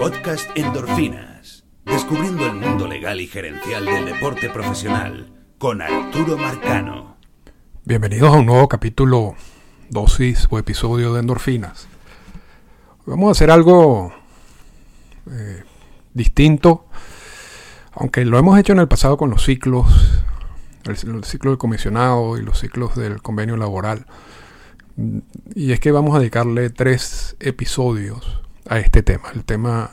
Podcast Endorfinas. Descubriendo el mundo legal y gerencial del deporte profesional con Arturo Marcano. Bienvenidos a un nuevo capítulo, dosis o episodio de Endorfinas. Vamos a hacer algo eh, distinto, aunque lo hemos hecho en el pasado con los ciclos, el, el ciclo del comisionado y los ciclos del convenio laboral. Y es que vamos a dedicarle tres episodios a este tema, el tema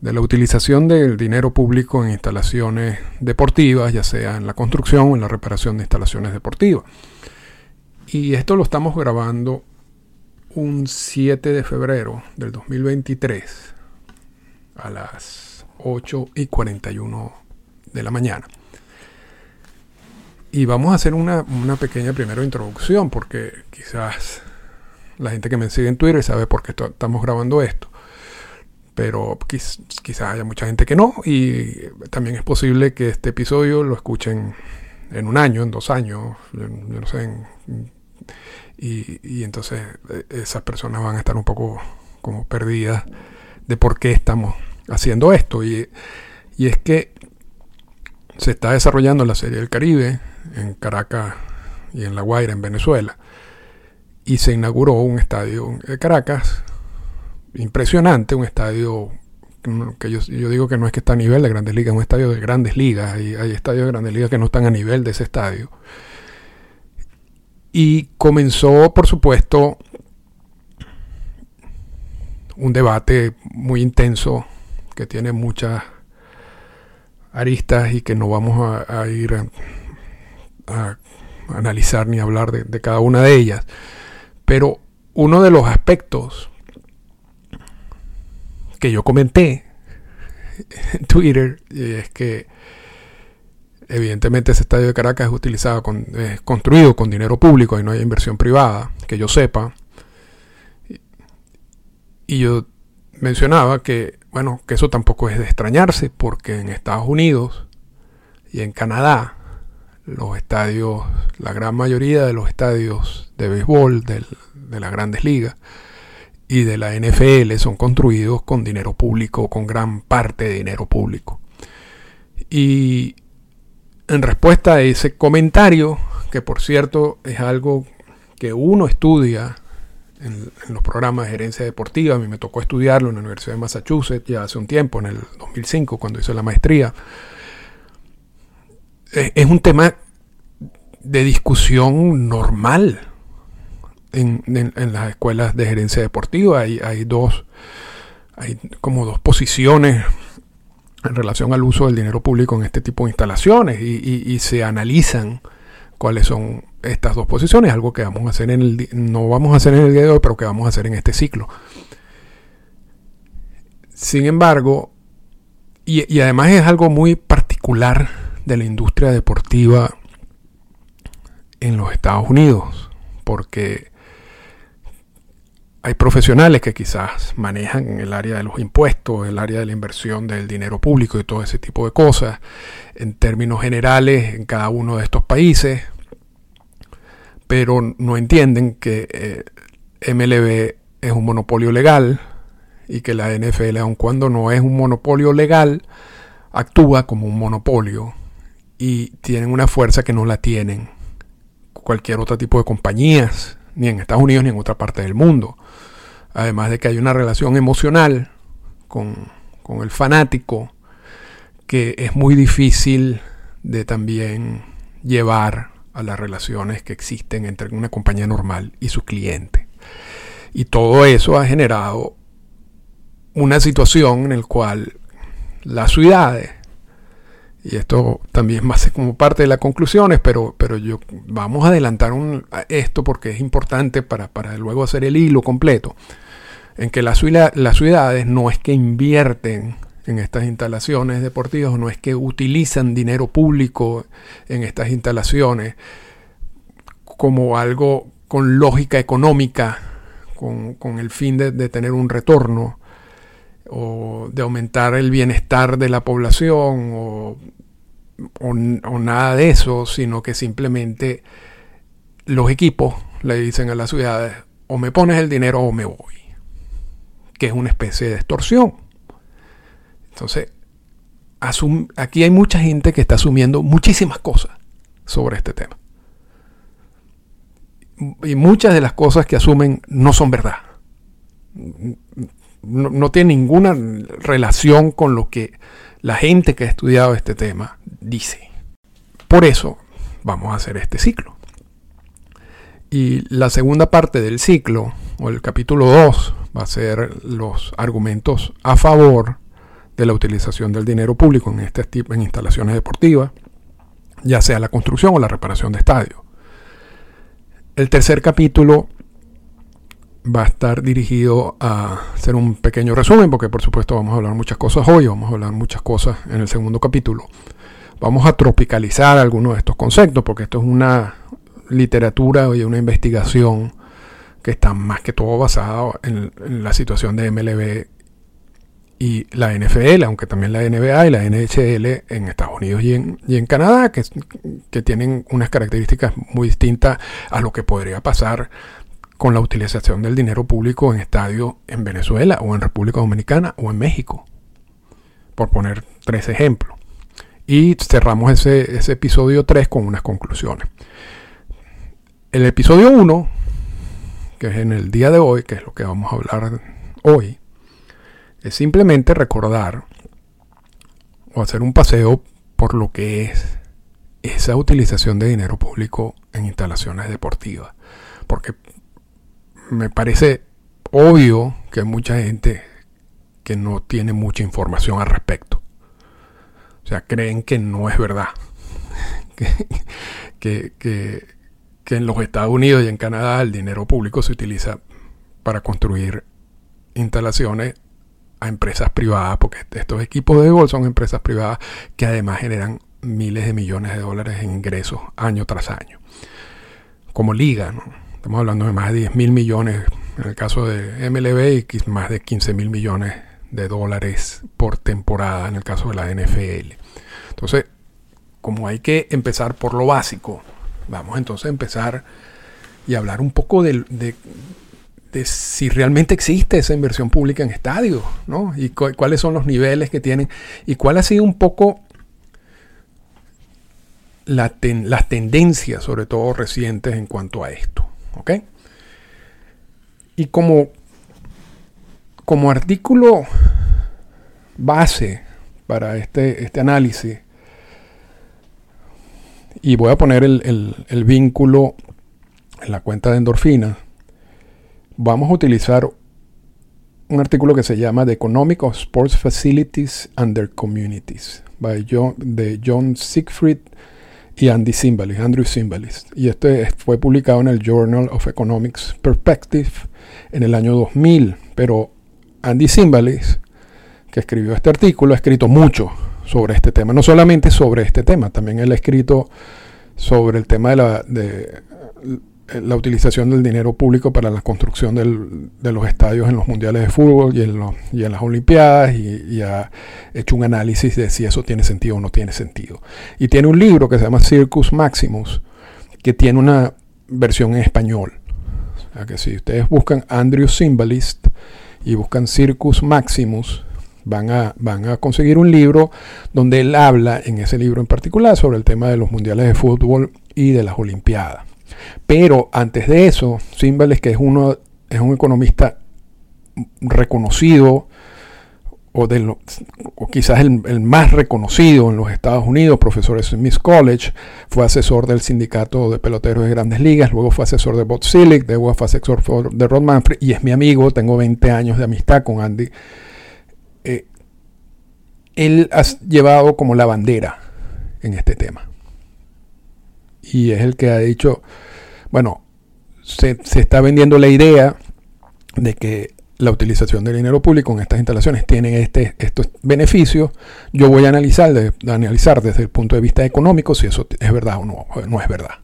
de la utilización del dinero público en instalaciones deportivas, ya sea en la construcción o en la reparación de instalaciones deportivas. Y esto lo estamos grabando un 7 de febrero del 2023 a las 8 y 41 de la mañana. Y vamos a hacer una, una pequeña primera introducción, porque quizás la gente que me sigue en Twitter sabe por qué estamos grabando esto. Pero quiz, quizás haya mucha gente que no. Y también es posible que este episodio lo escuchen en un año, en dos años, en, no sé. Y, y entonces esas personas van a estar un poco como perdidas de por qué estamos haciendo esto. Y, y es que se está desarrollando la Serie del Caribe en Caracas y en La Guaira, en Venezuela. Y se inauguró un estadio de Caracas, impresionante, un estadio que yo, digo que no es que está a nivel de grandes ligas, es un estadio de grandes ligas. Hay, estadios de grandes ligas que no están a nivel de ese estadio. Y comenzó, por supuesto, un debate muy intenso que tiene muchas aristas y que no vamos a, a ir a, a, analizar ni hablar de, de, cada una de ellas. Pero uno de los aspectos que yo comenté en Twitter es que evidentemente ese estadio de Caracas es utilizado con, es construido con dinero público y no hay inversión privada, que yo sepa. Y yo mencionaba que, bueno, que eso tampoco es de extrañarse, porque en Estados Unidos y en Canadá, los estadios, la gran mayoría de los estadios de béisbol de las grandes ligas y de la NFL son construidos con dinero público, con gran parte de dinero público. Y en respuesta a ese comentario, que por cierto es algo que uno estudia en, en, los programas de gerencia deportiva, a mí me tocó estudiarlo en la Universidad de Massachusetts ya hace un tiempo, en el 2005, cuando hice la maestría, es un tema de discusión normal en, en, en, las escuelas de gerencia deportiva. Hay, hay dos, hay como dos posiciones en relación al uso del dinero público en este tipo de instalaciones y, y, y se analizan cuáles son estas dos posiciones, algo que vamos a hacer en el no vamos a hacer en el día de hoy, pero que vamos a hacer en este ciclo. Sin embargo, y, y además es algo muy particular de la industria deportiva en los Estados Unidos, porque hay profesionales que quizás manejan el área de los impuestos, el área de la inversión del dinero público y todo ese tipo de cosas, en términos generales en cada uno de estos países, pero no entienden que eh, MLB es un monopolio legal y que la NFL, aun cuando no es un monopolio legal, actúa como un monopolio y tienen una fuerza que no la tienen cualquier otro tipo de compañías, ni en Estados Unidos ni en otra parte del mundo. Además de que hay una relación emocional con, con el fanático que es muy difícil de también llevar a las relaciones que existen entre una compañía normal y su cliente. Y todo eso ha generado una situación en la cual las ciudades y esto también va a ser como parte de las conclusiones, pero, pero yo vamos a adelantar un, esto porque es importante para, para, luego hacer el hilo completo. En que las, las ciudades no es que invierten en estas instalaciones deportivas, no es que utilizan dinero público en estas instalaciones como algo con lógica económica, con, con el fin de tener un retorno, o de aumentar el bienestar de la población o, o, nada de eso, sino que simplemente los equipos le dicen a las ciudades o me pones el dinero o me voy, que es una especie de extorsión. Entonces, aquí hay mucha gente que está asumiendo muchísimas cosas sobre este tema. Y muchas de las cosas que asumen no son verdad. No, tiene ninguna relación con lo que la gente que ha estudiado este tema dice. Por eso vamos a hacer este ciclo. Y la segunda parte del ciclo, o el capítulo 2, va a ser los argumentos a favor de la utilización del dinero público en este tipo en instalaciones deportivas, ya sea la construcción o la reparación de estadios. El tercer capítulo va a estar dirigido a hacer un pequeño resumen, porque por supuesto vamos a hablar muchas cosas hoy, vamos a hablar muchas cosas en el segundo capítulo. Vamos a tropicalizar algunos de estos conceptos, porque esto es una literatura y una investigación que está más que todo basada en, la situación de MLB y la NFL, aunque también la NBA y la NHL en Estados Unidos y en, y en Canadá, que, que tienen unas características muy distintas a lo que podría pasar con la utilización del dinero público en estadios en Venezuela o en República Dominicana o en México, por poner tres ejemplos. Y cerramos ese, episodio 3 con unas conclusiones. El episodio 1, que es en el día de hoy, que es lo que vamos a hablar hoy, es simplemente recordar o hacer un paseo por lo que es esa utilización de dinero público en instalaciones deportivas. Porque me parece obvio que hay mucha gente que no tiene mucha información al respecto. O sea, creen que no es verdad. que, que, que, en los Estados Unidos y en Canadá el dinero público se utiliza para construir instalaciones a empresas privadas, porque estos equipos de gol son empresas privadas que además generan miles de millones de dólares en ingresos año tras año. Como liga, ¿no? Estamos hablando de más de 10 mil millones en el caso de MLB y más de 15 mil millones de dólares por temporada en el caso de la NFL. Entonces, como hay que empezar por lo básico, vamos entonces a empezar y hablar un poco de, si realmente existe esa inversión pública en estadios, ¿no? Y cuáles son los niveles que tienen y cuál ha sido un poco las tendencias, sobre todo recientes, en cuanto a esto. ¿Ok? Y como, como artículo base para este, este análisis, y voy a poner el, el vínculo en la cuenta de endorfina, vamos a utilizar un artículo que se llama The Economic of Sports Facilities Under Communities by John, de John Siegfried y Andy Simbalis, Andrew Simbalis. Y este fue publicado en el Journal of Economics Perspective en el año 2000. Pero Andy Simbalis, que escribió este artículo, ha escrito mucho sobre este tema. No solamente sobre este tema, también él ha escrito sobre el tema de la, de, la utilización del dinero público para la construcción de los estadios en los mundiales de fútbol y en, y las Olimpiadas y, ha hecho un análisis de si eso tiene sentido o no tiene sentido. Y tiene un libro que se llama Circus Maximus, que tiene una versión en español. O sea que si ustedes buscan Andrew Symbolist y buscan Circus Maximus, van a, van a conseguir un libro donde él habla en ese libro en particular sobre el tema de los mundiales de fútbol y de las Olimpiadas. Pero antes de eso, Simbales, que es, uno, es un economista reconocido, o, de lo, o quizás el, más reconocido en los Estados Unidos, profesor de Smith College, fue asesor del sindicato de peloteros de grandes ligas, luego fue asesor de Bob Silic, luego fue asesor de Rod Manfred, y es mi amigo, tengo 20 años de amistad con Andy. Eh, él ha llevado como la bandera en este tema. Y es el que ha dicho, bueno, se, está vendiendo la idea de que la utilización del dinero público en estas instalaciones tiene este, estos beneficios. Yo voy a analizar, de, analizar desde el punto de vista económico si eso es verdad o no, no es verdad.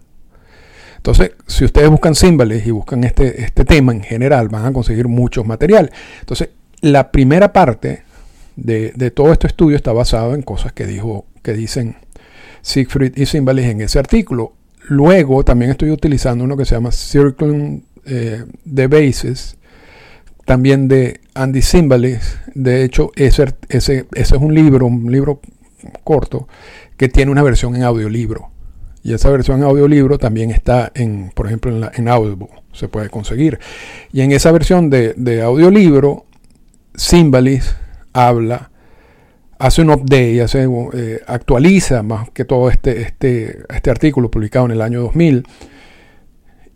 Entonces, si ustedes buscan símbolos y buscan este, este tema en general, van a conseguir mucho material. Entonces, la primera parte de, de todo este estudio está basado en cosas que, dijo, que dicen Siegfried y Simbalis en ese artículo. Luego también estoy utilizando uno que se llama Circling eh, the Bases, también de Andy Simbalis, de hecho, ese, es un libro, un libro corto, que tiene una versión en audiolibro. Y esa versión en audiolibro también está en, por ejemplo, en, la, en Audible, se puede conseguir. Y en esa versión de, de audiolibro, Simbalis habla, hace un update, hace, eh, actualiza más que todo este, este, este artículo publicado en el año 2000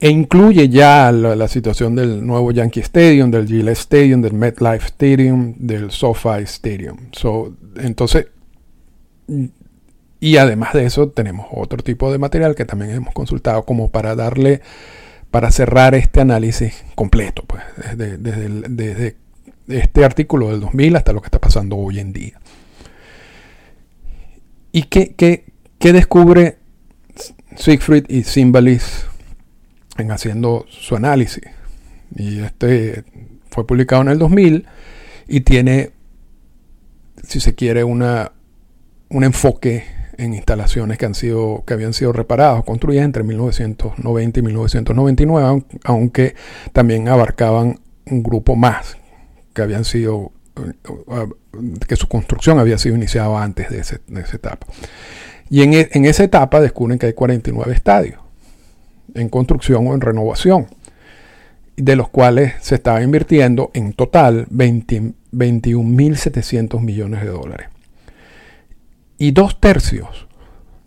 e incluye ya la, situación del nuevo Yankee Stadium, del Gillette Stadium, del MetLife Stadium, del SoFi Stadium. entonces, y además de eso tenemos otro tipo de material que también hemos consultado como para darle, para cerrar este análisis completo, pues, desde, este artículo del 2000 hasta lo que está pasando hoy en día. ¿Y qué, qué descubre Siegfried y Simbalis en haciendo su análisis. Y este fue publicado en el 2000 y tiene, si se quiere, una, un enfoque en instalaciones que, han sido, que habían sido reparadas construidas entre 1990 y 1999, aunque también abarcaban un grupo más que habían sido que su construcción había sido iniciada antes de, esa etapa. Y en, e, en, esa etapa descubren que hay 49 estadios en construcción o en renovación, de los cuales se estaba invirtiendo en total 21.700 millones de dólares. Y dos tercios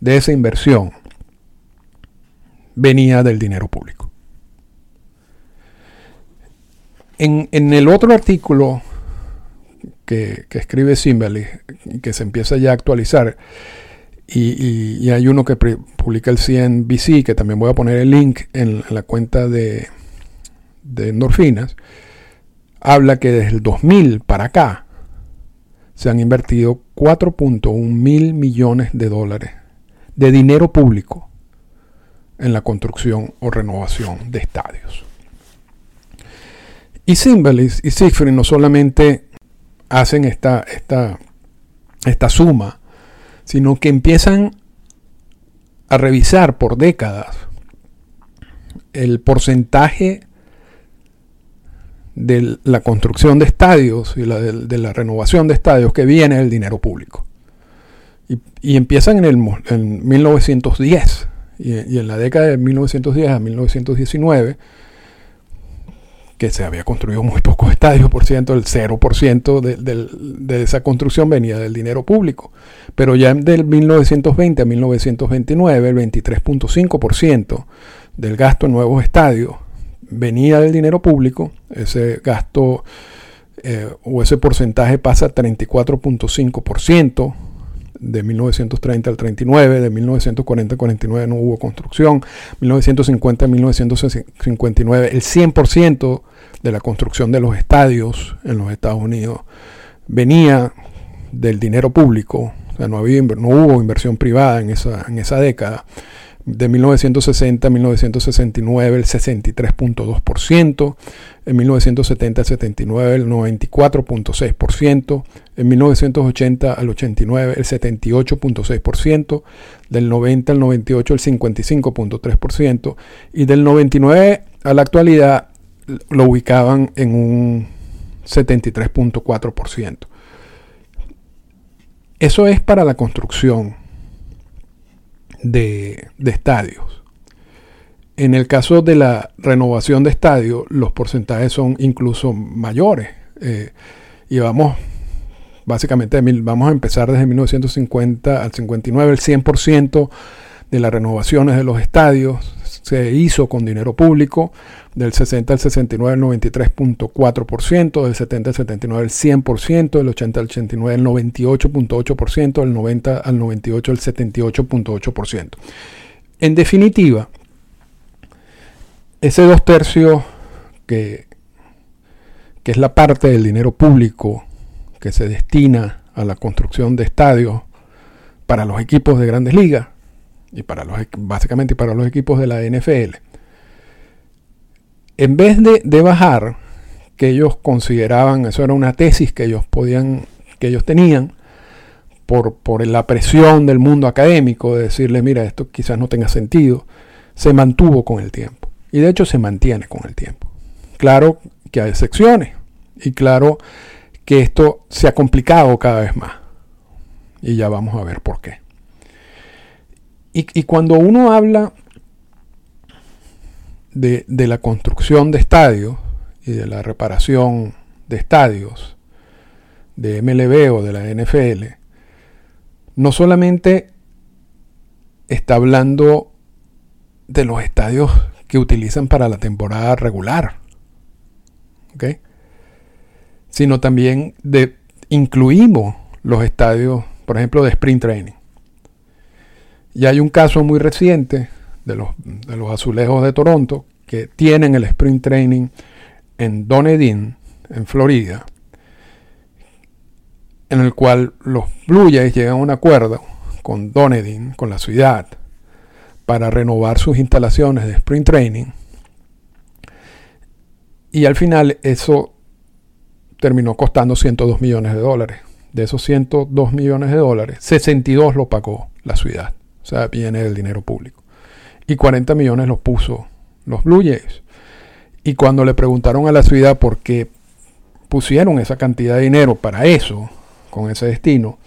de esa inversión venía del dinero público. En, el otro artículo que, que escribe Simbali, que se empieza ya a actualizar, y, hay uno que publica el CNBC, que también voy a poner el link en, la cuenta de, de endorfinas. Habla que desde el 2000 para acá se han invertido 4.1 mil millones de dólares de dinero público en la construcción o renovación de estadios. Y Symbolis y Siegfried no solamente hacen esta, esta, esta suma sino que empiezan a revisar por décadas el porcentaje de la construcción de estadios y la de, la renovación de estadios que viene del dinero público. Y, empiezan en, el, en 1910 y, y, en la década de 1910 a 1919 que se había construido muy pocos estadios, por ciento, el 0% de, de, esa construcción venía del dinero público. Pero ya del 1920 a 1929, el 23.5% del gasto en nuevos estadios venía del dinero público. Ese gasto eh, o ese porcentaje pasa a 34.5% de 1930 al 39, de 1940 al 49 no hubo construcción, 1950 a 1959 el 100% de la construcción de los estadios en los Estados Unidos venía del dinero público, o sea, no, había, no hubo inversión privada en esa, en esa década de 1960 a 1969 el 63.2%, en 1970 al 79 el 94.6%, en 1980 al 89 el 78.6%, del 90 al 98 el 55.3% y del 99 a la actualidad lo ubicaban en un 73.4%. Eso es para la construcción de, estadios. En el caso de la renovación de estadios, los porcentajes son incluso mayores. Eh, y vamos, básicamente, vamos a empezar desde 1950 al 59, el 100% de las renovaciones de los estadios se hizo con dinero público, del 60 al 69 el 93.4%, del 70 al 79 el 100%, del 80 al 89 el 98.8%, del 90 al 98 el 78.8%. En definitiva, ese dos tercios que, que es la parte del dinero público que se destina a la construcción de estadios para los equipos de grandes ligas y para los básicamente para los equipos de la NFL en vez de, bajar, que ellos consideraban, eso era una tesis que ellos podían, que ellos tenían, por, por, la presión del mundo académico de decirle, mira, esto quizás no tenga sentido, se mantuvo con el tiempo. Y de hecho se mantiene con el tiempo. Claro que hay excepciones. Y claro que esto se ha complicado cada vez más. Y ya vamos a ver por qué. Y, cuando uno habla de, la construcción de estadios y de la reparación de estadios de MLB o de la NFL, no solamente está hablando de los estadios que utilizan para la temporada regular, sino también de incluimos los estadios, por ejemplo, de sprint training. Y hay un caso muy reciente de los, de los azulejos de Toronto que tienen el sprint training en Dunedin, en Florida, en el cual los Blue Jays llegan a un acuerdo con Dunedin, con la ciudad, para renovar sus instalaciones de sprint training. Y al final eso terminó costando 102 millones de dólares. De esos 102 millones de dólares, 62 lo pagó la ciudad. O sea, viene del dinero público. Y 40 millones los puso los Blue Jays. Y cuando le preguntaron a la ciudad por qué pusieron esa cantidad de dinero para eso, con ese destino,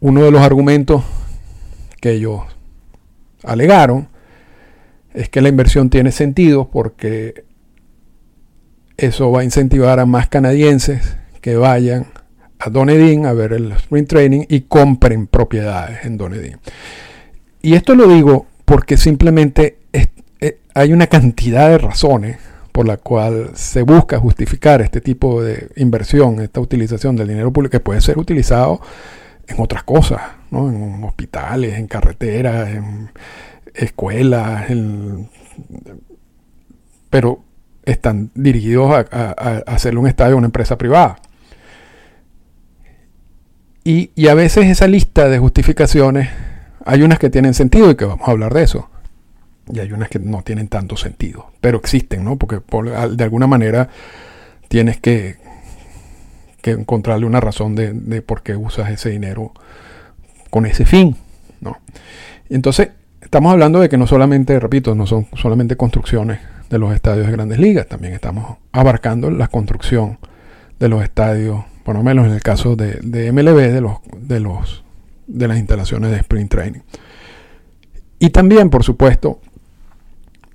uno de los argumentos que ellos alegaron es que la inversión tiene sentido porque eso va a incentivar a más canadienses que vayan a Dunedin a ver el sprint training y compren propiedades en Dunedin. Y esto lo digo porque simplemente eh, hay una cantidad de razones por la cual se busca justificar este tipo de inversión, esta utilización del dinero público que puede ser utilizado en otras cosas, ¿no? en hospitales, en carreteras, en escuelas, pero están dirigidos a, hacerle un estadio a una empresa privada. Y, a veces esa lista de justificaciones, hay unas que tienen sentido y que vamos a hablar de eso y hay unas que no tienen tanto sentido, pero existen, ¿no? Porque de alguna manera tienes que, encontrarle una razón de, por qué usas ese dinero con ese fin, ¿no? entonces, estamos hablando de que no solamente, repito, no son solamente construcciones de los estadios de grandes ligas, también estamos abarcando la construcción de los estadios, por lo menos en el caso de, de MLB, de los, de los de las instalaciones de sprint training. Y también, por supuesto,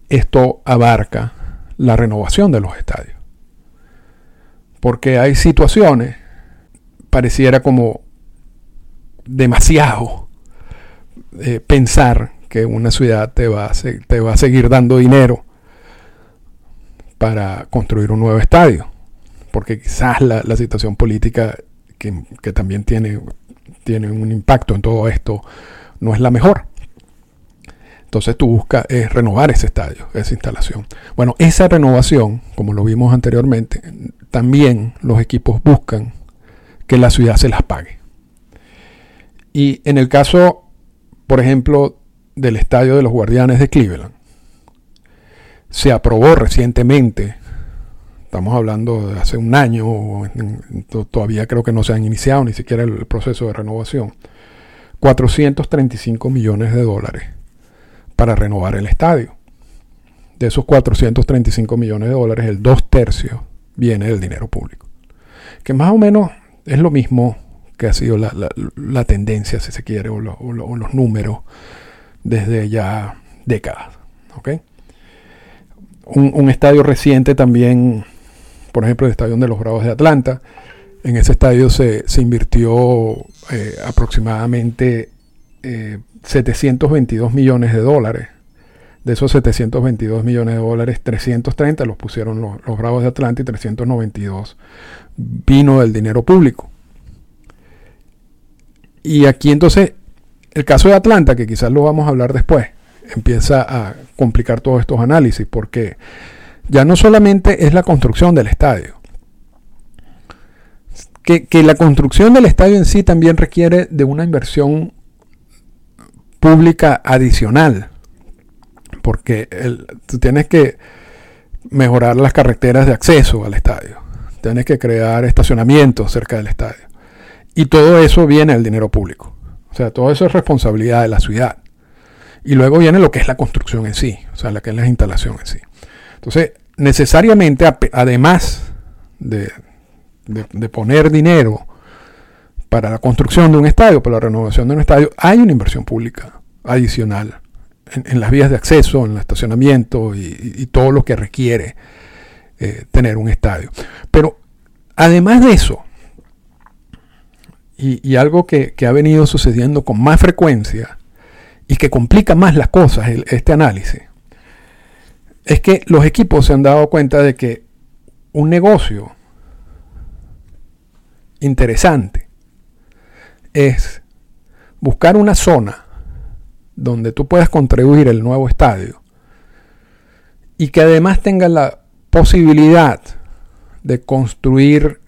esto abarca la renovación de los estadios. Porque hay situaciones, pareciera como demasiado eh, pensar que una ciudad te va, a, te va a seguir dando dinero para construir un nuevo estadio. Porque quizás la, situación política que, que, también tiene, tiene un impacto en todo esto no es la mejor. Entonces tú buscas es renovar ese estadio, esa instalación. Bueno, esa renovación, como lo vimos anteriormente, también los equipos buscan que la ciudad se las pague. Y en el caso, por ejemplo, del estadio de los Guardianes de Cleveland, se aprobó recientemente, estamos hablando de hace un año, todavía creo que no se han iniciado ni siquiera el proceso de renovación, 435 millones de dólares para renovar el estadio. De esos 435 millones de dólares, el dos tercios viene del dinero público. Que más o menos es lo mismo que ha sido la, tendencia, si se quiere, o, los números desde ya décadas. Un, estadio reciente también, por ejemplo, el Estadio de los Bravos de Atlanta. En ese estadio se, invirtió eh, aproximadamente eh, 722 millones de dólares. De esos 722 millones de dólares, 330 los pusieron los, Bravos de Atlanta y 392 vino del dinero público. Y aquí entonces, el caso de Atlanta, que quizás lo vamos a hablar después, empieza a complicar todos estos análisis, porque ya no solamente es la construcción del estadio, que, la construcción del estadio en sí también requiere de una inversión pública adicional, porque tú tienes que mejorar las carreteras de acceso al estadio, tienes que crear estacionamientos cerca del estadio. Y todo eso viene del dinero público. O sea, todo eso es responsabilidad de la ciudad. Y luego viene lo que es la construcción en sí, o sea, lo que es la instalación en sí. Entonces, necesariamente, además de, de, poner dinero para la construcción de un estadio, para la renovación de un estadio, hay una inversión pública adicional en, las vías de acceso, en el estacionamiento y, todo lo que requiere eh, tener un estadio. Pero además de eso, y, algo que, ha venido sucediendo con más frecuencia y que complica más las cosas, este análisis, es que los equipos se han dado cuenta de que un negocio interesante es buscar una zona donde tú puedas contribuir el nuevo estadio y que además tenga la posibilidad de construir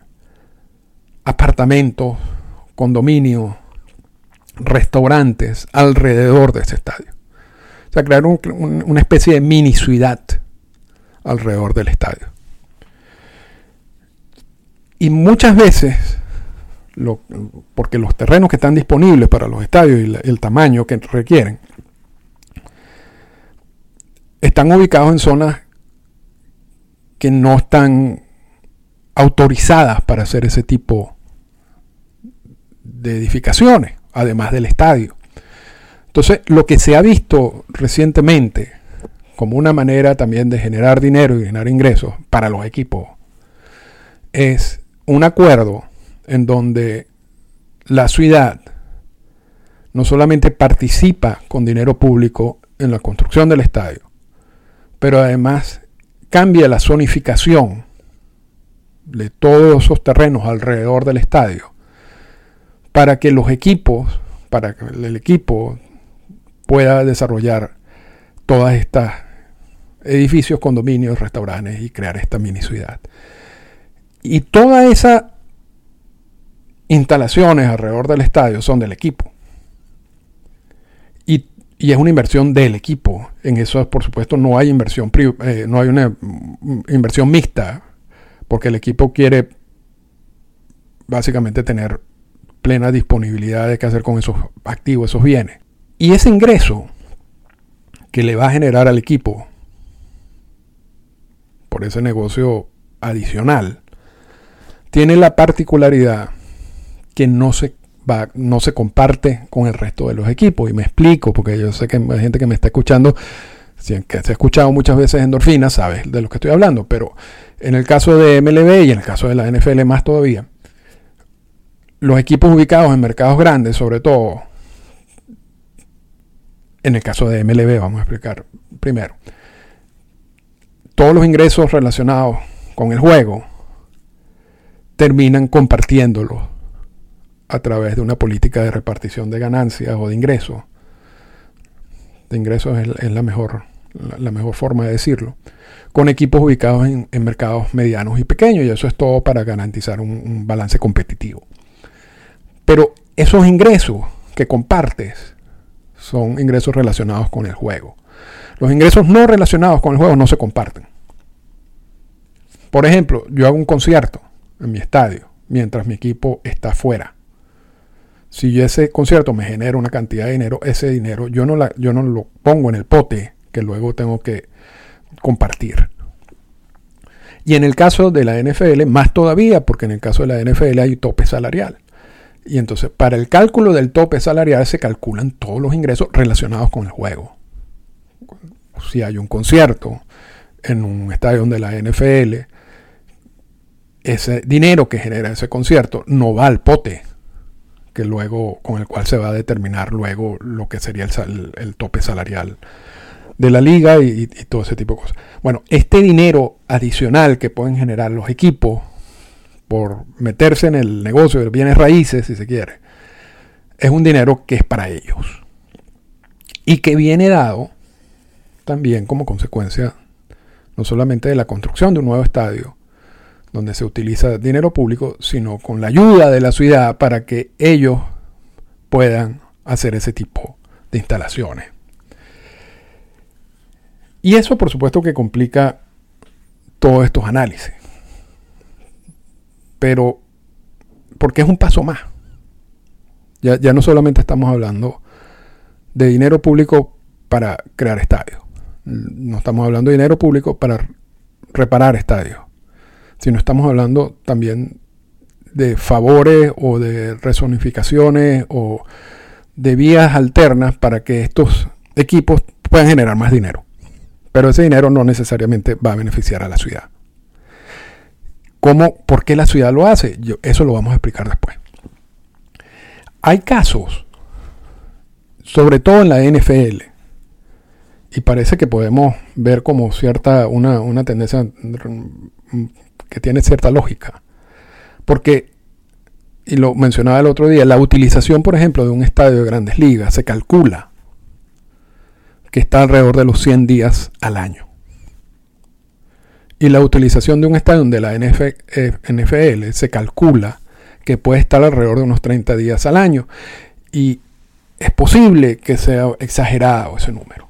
apartamentos, condominios, restaurantes alrededor de ese estadio. O sea, crear una especie de mini ciudad alrededor del estadio. Y muchas veces, porque los terrenos que están disponibles para los estadios y el tamaño que requieren, están ubicados en zonas que no están autorizadas para hacer ese tipo de edificaciones, además del estadio. Entonces, lo que se ha visto recientemente como una manera también de generar dinero y generar ingresos para los equipos es un acuerdo en donde la ciudad no solamente participa con dinero público en la construcción del estadio, pero además cambia la zonificación de todos esos terrenos alrededor del estadio para que los equipos, para que el equipo pueda desarrollar todas estas edificios, condominios, restaurantes y crear esta mini ciudad. Y todas esas instalaciones alrededor del estadio son del equipo. Y, es una inversión del equipo. En eso, por supuesto, no hay inversión, eh, no hay una inversión mixta, porque el equipo quiere básicamente tener plena disponibilidad de qué hacer con esos activos, esos bienes. Y ese ingreso que le va a generar al equipo por ese negocio adicional tiene la particularidad que no se va, no se comparte con el resto de los equipos. Y me explico, porque yo sé que hay gente que me está escuchando, que se ha escuchado muchas veces endorfinas, sabes de lo que estoy hablando. Pero en el caso de MLB y en el caso de la NFL más todavía, los equipos ubicados en mercados grandes, sobre todo en el caso de MLB, vamos a explicar primero, todos los ingresos relacionados con el juego terminan compartiéndolo a través de una política de repartición de ganancias o de ingresos. De ingresos es, la, mejor, la, mejor forma de decirlo. Con equipos ubicados en, mercados medianos y pequeños. Y eso es todo para garantizar un, balance competitivo. Pero esos ingresos que compartes son ingresos relacionados con el juego. Los ingresos no relacionados con el juego no se comparten. Por ejemplo, yo hago un concierto en mi estadio mientras mi equipo está fuera. Si ese concierto me genera una cantidad de dinero, ese dinero yo no, yo no lo pongo en el pote que luego tengo que compartir. Y en el caso de la NFL, más todavía, porque en el caso de la NFL hay tope salarial. Y entonces, para el cálculo del tope salarial se calculan todos los ingresos relacionados con el juego. Si hay un concierto en un estadio de la NFL, ese dinero que genera ese concierto no va al pote que luego con el cual se va a determinar luego lo que sería el, tope salarial de la liga y, todo ese tipo de cosas. Bueno, este dinero adicional que pueden generar los equipos por meterse en el negocio de bienes raíces, si se quiere, es un dinero que es para ellos y que viene dado también como consecuencia no solamente de la construcción de un nuevo estadio, donde se utiliza dinero público, sino con la ayuda de la ciudad para que ellos puedan hacer ese tipo de instalaciones. Y eso por supuesto que complica todos estos análisis. Pero, porque es un paso más. Ya, ya no solamente estamos hablando de dinero público para crear estadios. No estamos hablando de dinero público para reparar estadios sino estamos hablando también de favores o de resonificaciones o de vías alternas para que estos equipos puedan generar más dinero. Pero ese dinero no necesariamente va a beneficiar a la ciudad. ¿Cómo, ¿Por qué la ciudad lo hace? eso lo vamos a explicar después. Hay casos, sobre todo en la NFL, y parece que podemos ver como cierta, una, una tendencia que tiene cierta lógica. Porque, y lo mencionaba el otro día, la utilización, por ejemplo, de un estadio de grandes ligas se calcula que está alrededor de los 100 días al año. Y la utilización de un estadio de la NFL se calcula que puede estar alrededor de unos 30 días al año. Y es posible que sea exagerado ese número,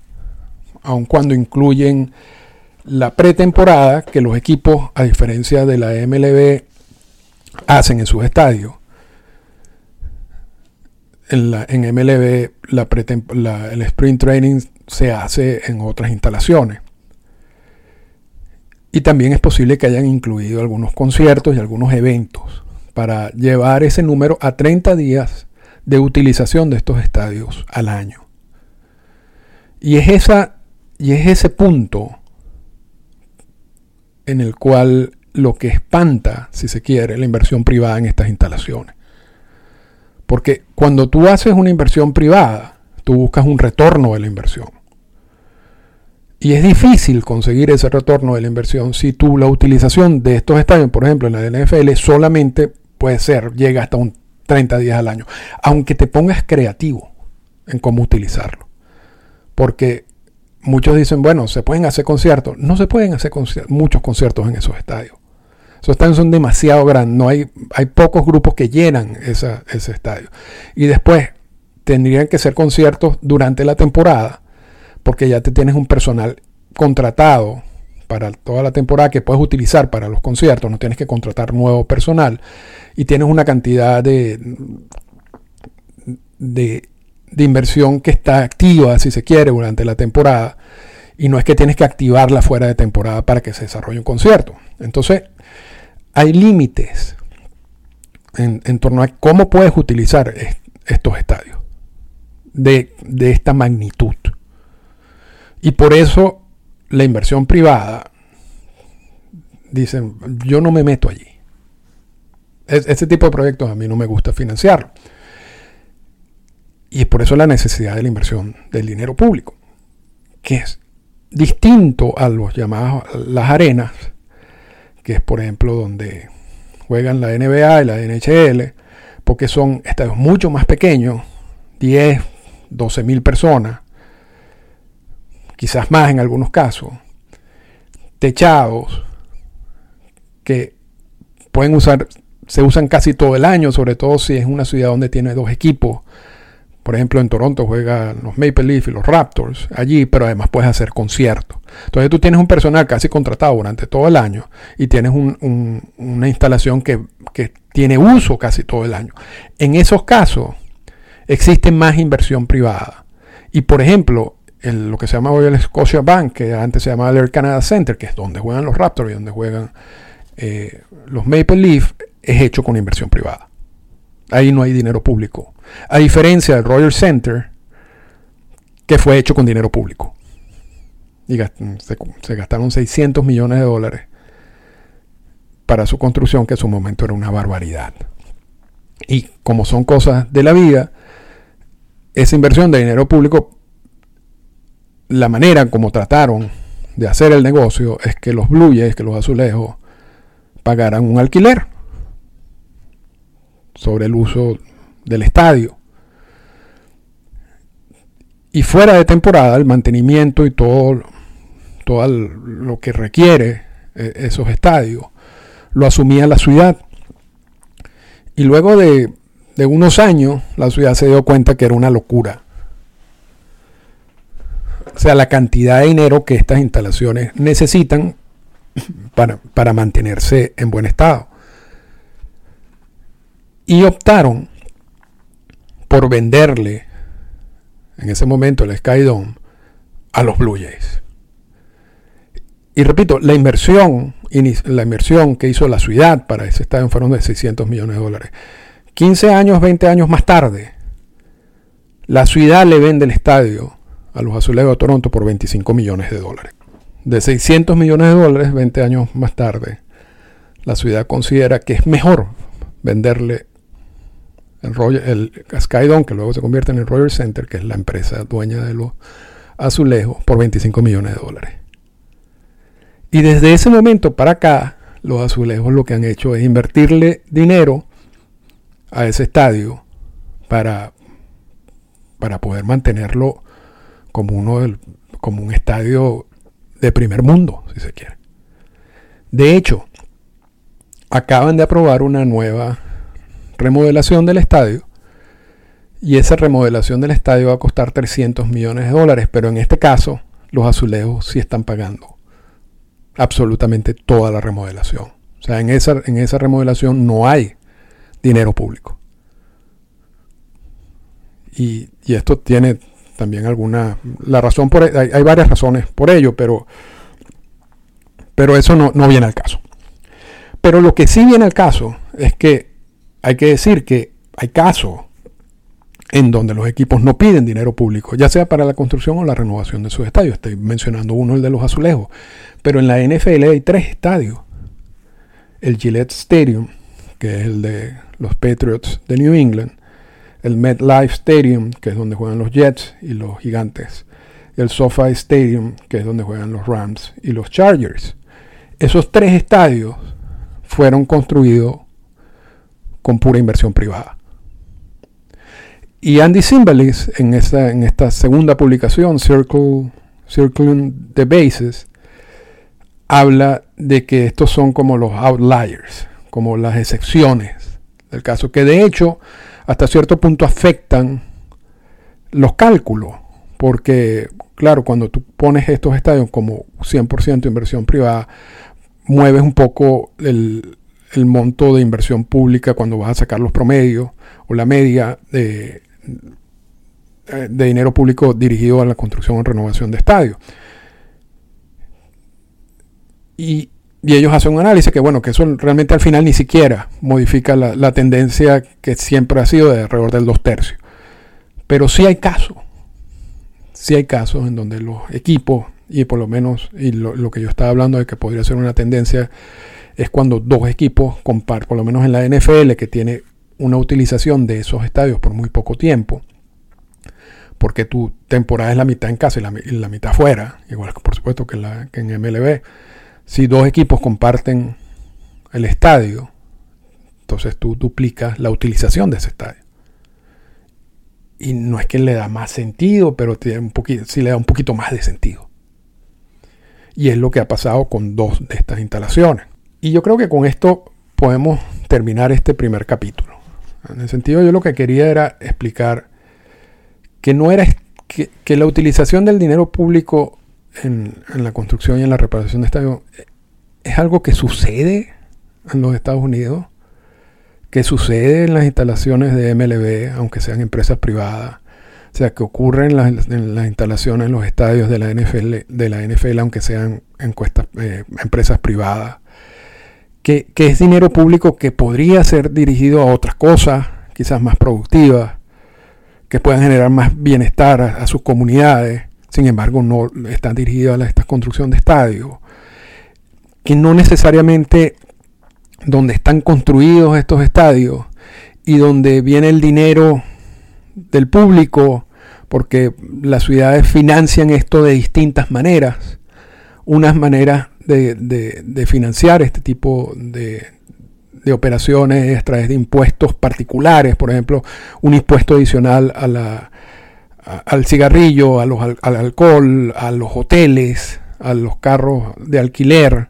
aun cuando incluyen la pretemporada que los equipos, a diferencia de la MLB, hacen en sus estadios. En, la, en MLB el sprint training se hace en otras instalaciones. Y también es posible que hayan incluido algunos conciertos y algunos eventos para llevar ese número a 30 días de utilización de estos estadios al año. Y es, esa, y es ese punto en el cual lo que espanta, si se quiere, la inversión privada en estas instalaciones. Porque cuando tú haces una inversión privada, tú buscas un retorno de la inversión. Y es difícil conseguir ese retorno de la inversión si tú la utilización de estos estadios, por ejemplo, en la NFL, solamente puede ser, llega hasta un 30 días al año. Aunque te pongas creativo en cómo utilizarlo. Porque muchos dicen, bueno, se pueden hacer conciertos. No se pueden hacer muchos conciertos en esos estadios. Esos estadios son demasiado grandes. No hay, hay pocos grupos que llenan ese estadio. Y después tendrían que ser conciertos durante la temporada, porque ya te tienes un personal contratado para toda la temporada que puedes utilizar para los conciertos, no tienes que contratar nuevo personal y tienes una cantidad de, de inversión que está activa, si se quiere, durante la temporada. Y no es que tienes que activarla fuera de temporada para que se desarrolle un concierto. Entonces, hay límites en, torno a cómo puedes utilizar estos estadios de, de esta magnitud. Y por eso la inversión privada, dicen, yo no me meto allí. Este tipo de proyectos a mí no me gusta financiar. Y por eso la necesidad de la inversión del dinero público, que es distinto a los llamados las arenas, que es por ejemplo donde juegan la NBA y la NHL, porque son estadios mucho más pequeños, 10, 12 mil personas, quizás más en algunos casos, techados, que pueden usar, se usan casi todo el año, sobre todo si es una ciudad donde tiene dos equipos por ejemplo, en Toronto juegan los Maple Leafs y los Raptors allí, pero además puedes hacer conciertos. Entonces tú tienes un personal casi contratado durante todo el año y tienes una instalación que, tiene uso casi todo el año. En esos casos existe más inversión privada. Y por ejemplo, lo que se llama hoy el Scotia Bank, que antes se llamaba el Air Canada Center, que es donde juegan los Raptors y donde juegan eh, los Maple Leafs, es hecho con inversión privada. Ahí no hay dinero público. A diferencia del Royal Center, que fue hecho con dinero público. Y se, gastaron 600 millones de dólares para su construcción, que en su momento era una barbaridad. Y como son cosas de la vida, esa inversión de dinero público, la manera como trataron de hacer el negocio es que los Blue que los azulejos, pagaran un alquiler sobre el uso del estadio. Y fuera de temporada, el mantenimiento y todo, todo lo que requiere eh, esos estadios lo asumía la ciudad. Y luego de, de unos años, la ciudad se dio cuenta que era una locura. O sea, la cantidad de dinero que estas instalaciones necesitan para, para mantenerse en buen estado y optaron por venderle en ese momento el Skydome a los Blue Jays. Y repito, la inversión la inversión que hizo la ciudad para ese estadio fueron de 600 millones de dólares. 15 años, 20 años más tarde, la ciudad le vende el estadio a los Azulejos de Toronto por 25 millones de dólares. De 600 millones de dólares, 20 años más tarde, la ciudad considera que es mejor venderle el, el Skydome, que luego se convierte en el Royal Center, que es la empresa dueña de los azulejos, por 25 millones de dólares. Y desde ese momento para acá, los azulejos lo que han hecho es invertirle dinero a ese estadio para, para poder mantenerlo como, uno como un estadio de primer mundo, si se quiere. De hecho, acaban de aprobar una nueva remodelación del estadio y esa remodelación del estadio va a costar 300 millones de dólares, pero en este caso los azulejos sí están pagando absolutamente toda la remodelación. O sea, en esa, en esa remodelación no hay dinero público. Y, esto tiene también alguna... La razón por... Hay, hay varias razones por ello, pero, pero eso no, no viene al caso. Pero lo que sí viene al caso es que hay que decir que hay casos en donde los equipos no piden dinero público, ya sea para la construcción o la renovación de sus estadios. Estoy mencionando uno, el de los azulejos. Pero en la NFL hay tres estadios. El Gillette Stadium, que es el de los Patriots de New England. El MetLife Stadium, que es donde juegan los Jets y los Gigantes. El SoFi Stadium, que es donde juegan los Rams y los Chargers. Esos tres estadios fueron construidos con pura inversión privada. Y Andy Simbalis, en, en esta segunda publicación, Circle, Circling the Bases, habla de que estos son como los outliers, como las excepciones del caso, que de hecho hasta cierto punto afectan los cálculos, porque claro, cuando tú pones estos estadios como 100% inversión privada, mueves un poco el, el monto de inversión pública cuando vas a sacar los promedios o la media de, de dinero público dirigido a la construcción o renovación de estadios. Y, ellos hacen un análisis que, bueno, que eso realmente al final ni siquiera modifica la, tendencia que siempre ha sido de alrededor del dos tercios. Pero sí hay casos, sí hay casos en donde los equipos, y por lo menos, y lo, lo que yo estaba hablando de que podría ser una tendencia, es cuando dos equipos comparten, por lo menos en la NFL, que tiene una utilización de esos estadios por muy poco tiempo, porque tu temporada es la mitad en casa y la, mitad fuera, igual por supuesto que, la, que en MLB, si dos equipos comparten el estadio, entonces tú duplicas la utilización de ese estadio. Y no es que le da más sentido, pero tiene un poquito, sí le da un poquito más de sentido. Y es lo que ha pasado con dos de estas instalaciones. Y yo creo que con esto podemos terminar este primer capítulo. En el sentido, yo lo que quería era explicar que no era que, la utilización del dinero público en, la construcción y en la reparación de estadios es algo que sucede en los Estados Unidos, que sucede en las instalaciones de MLB, aunque sean empresas privadas, o sea, que ocurre en las, instalaciones en los estadios de la NFL, de la NFL aunque sean encuestas, eh, empresas privadas que, es dinero público que podría ser dirigido a otras cosas, quizás más productivas, que puedan generar más bienestar a, sus comunidades, sin embargo no están dirigidos a esta construcción de estadios, que no necesariamente donde están construidos estos estadios y donde viene el dinero del público, porque las ciudades financian esto de distintas maneras, unas maneras de, financiar este tipo de, operaciones a través de impuestos particulares, por ejemplo, un impuesto adicional a la, al cigarrillo, a al alcohol, a los hoteles, a los carros de alquiler.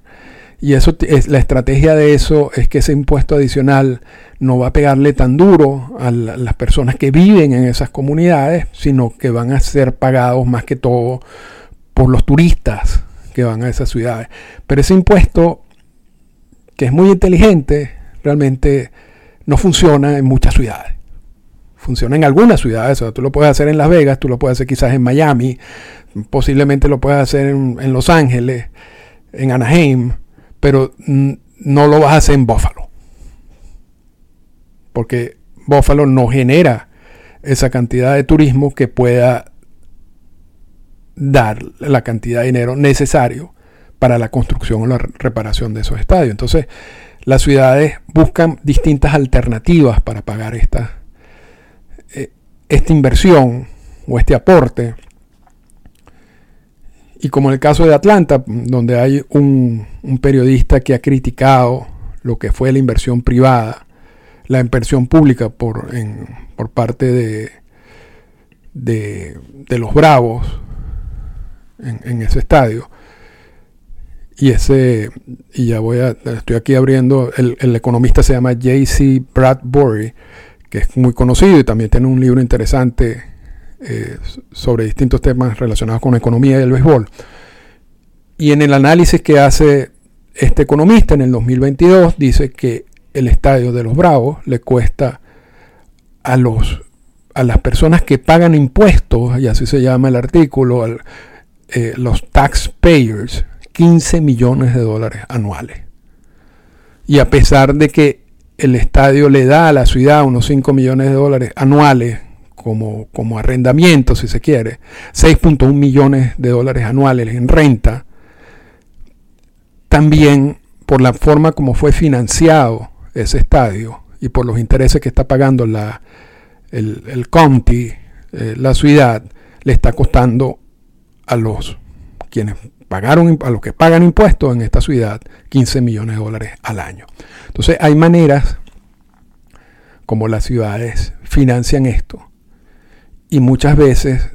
Y eso es la estrategia de eso es que ese impuesto adicional no va a pegarle tan duro a las personas que viven en esas comunidades, sino que van a ser pagados más que todo por los turistas que van a esas ciudades. Pero ese impuesto, que es muy inteligente, realmente no funciona en muchas ciudades. Funciona en algunas ciudades, o sea, tú lo puedes hacer en Las Vegas, tú lo puedes hacer quizás en Miami, posiblemente lo puedes hacer en, Los Ángeles, en Anaheim, pero no lo vas a hacer en Buffalo. Porque Buffalo no genera esa cantidad de turismo que pueda dar la cantidad de dinero necesario para la construcción o la reparación de esos estadios. Entonces, las ciudades buscan distintas alternativas para pagar esta, eh, esta inversión o este aporte. Y como en el caso de Atlanta, donde hay un, periodista que ha criticado lo que fue la inversión privada, la inversión pública por, por parte de, de, los Bravos en ese estadio, y ese, y ya voy a, estoy aquí abriendo, el, economista se llama J.C. Bradbury, que es muy conocido y también tiene un libro interesante eh, sobre distintos temas relacionados con economía y el béisbol. Y en el análisis que hace este economista en el 2022 dice que el estadio de los Bravos le cuesta a los a las personas que pagan impuestos, y así se llama el artículo, eh, los taxpayers, 15 millones de dólares anuales. Y a pesar de que el estadio le da a la ciudad unos 5 millones de dólares anuales como, como arrendamiento, si se quiere, 6.1 millones de dólares anuales en renta, también por la forma como fue financiado ese estadio y por los intereses que está pagando la, el, el county, eh, la ciudad, le está costando a los quienes pagaron, a los que pagan impuestos en esta ciudad 15 millones de dólares al año. Entonces hay maneras como las ciudades financian esto y muchas veces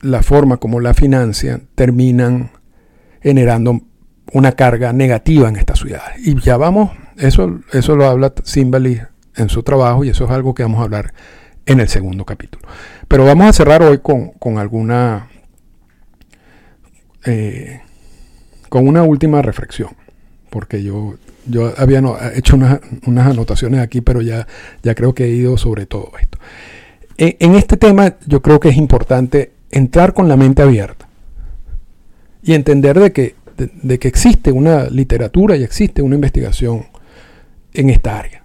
la forma como la financian terminan generando una carga negativa en estas ciudades. Y ya vamos, eso, eso lo habla Simbali en su trabajo y eso es algo que vamos a hablar en el segundo capítulo. Pero vamos a cerrar hoy con, con alguna eh, con una última reflexión, porque yo, yo había hecho unas anotaciones aquí, pero ya, ya creo que he ido sobre todo esto. En, este tema yo creo que es importante entrar con la mente abierta y entender de que, de, que existe una literatura y existe una investigación en esta área,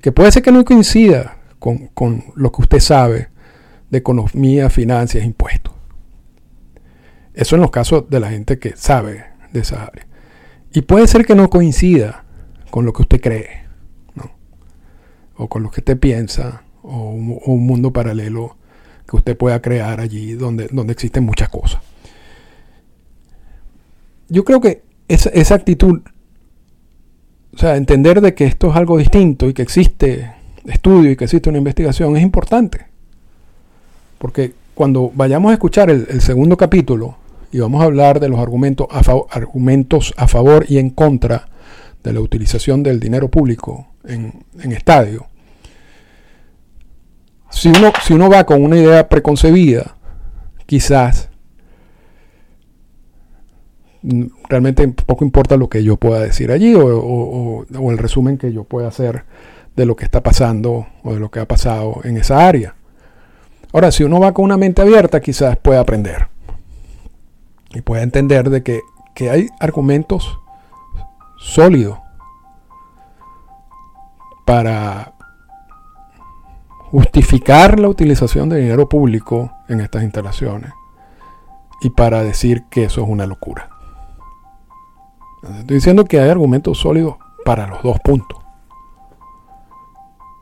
que puede ser que no coincida con, con lo que usted sabe de economía, finanzas, impuestos. Eso en los casos de la gente que sabe de esa área. Y puede ser que no coincida con lo que usted cree, o con lo que usted piensa, o un, mundo paralelo que usted pueda crear allí donde, donde existen muchas cosas. Yo creo que esa actitud, o sea, entender de que esto es algo distinto y que existe estudio y que existe una investigación es importante. Porque cuando vayamos a escuchar el, segundo capítulo y vamos a hablar de los argumentos a, argumentos a favor y en contra de la utilización del dinero público en, en estadio, si uno, si uno va con una idea preconcebida, quizás realmente poco importa lo que yo pueda decir allí o, o, el resumen que yo pueda hacer de lo que está pasando o de lo que ha pasado en esa área. Ahora, si uno va con una mente abierta, quizás pueda aprender y pueda entender de que, hay argumentos sólidos para justificar la utilización de dinero público en estas instalaciones y para decir que eso es una locura. Estoy diciendo que hay argumentos sólidos para los dos puntos.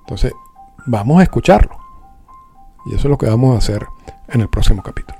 Entonces, vamos a escucharlo. Y eso es lo que vamos a hacer en el próximo capítulo.